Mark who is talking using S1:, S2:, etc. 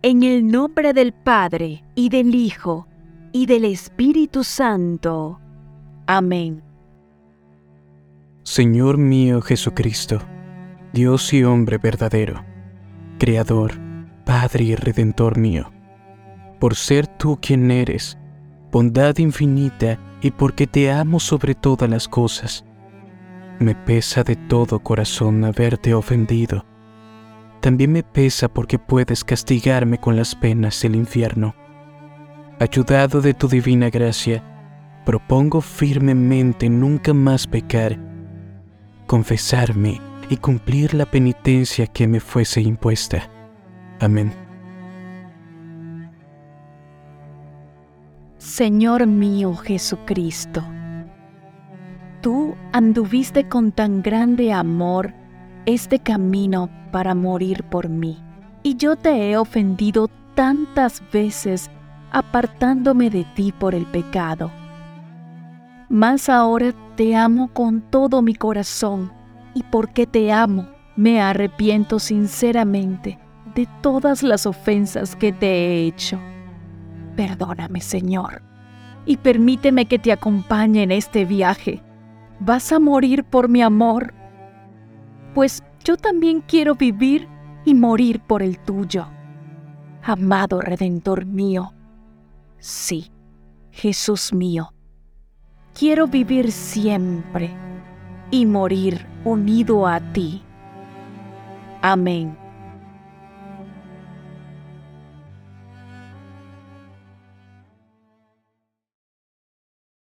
S1: En el nombre del Padre, y del Hijo, y del Espíritu Santo. Amén.
S2: Señor mío Jesucristo, Dios y hombre verdadero, Creador, Padre y Redentor mío, por ser tú quien eres, bondad infinita y porque te amo sobre todas las cosas, me pesa de todo corazón haberte ofendido también me pesa porque puedes castigarme con las penas del infierno. Ayudado de tu divina gracia, propongo firmemente nunca más pecar, confesarme y cumplir la penitencia que me fuese impuesta. Amén.
S1: Señor mío Jesucristo, tú anduviste con tan grande amor este camino para morir por mí. Y yo te he ofendido tantas veces apartándome de ti por el pecado. Mas ahora te amo con todo mi corazón y porque te amo me arrepiento sinceramente de todas las ofensas que te he hecho. Perdóname, Señor, y permíteme que te acompañe en este viaje. Vas a morir por mi amor pues yo también quiero vivir y morir por el tuyo. Amado Redentor mío, sí, Jesús mío, quiero vivir siempre y morir unido a ti. Amén.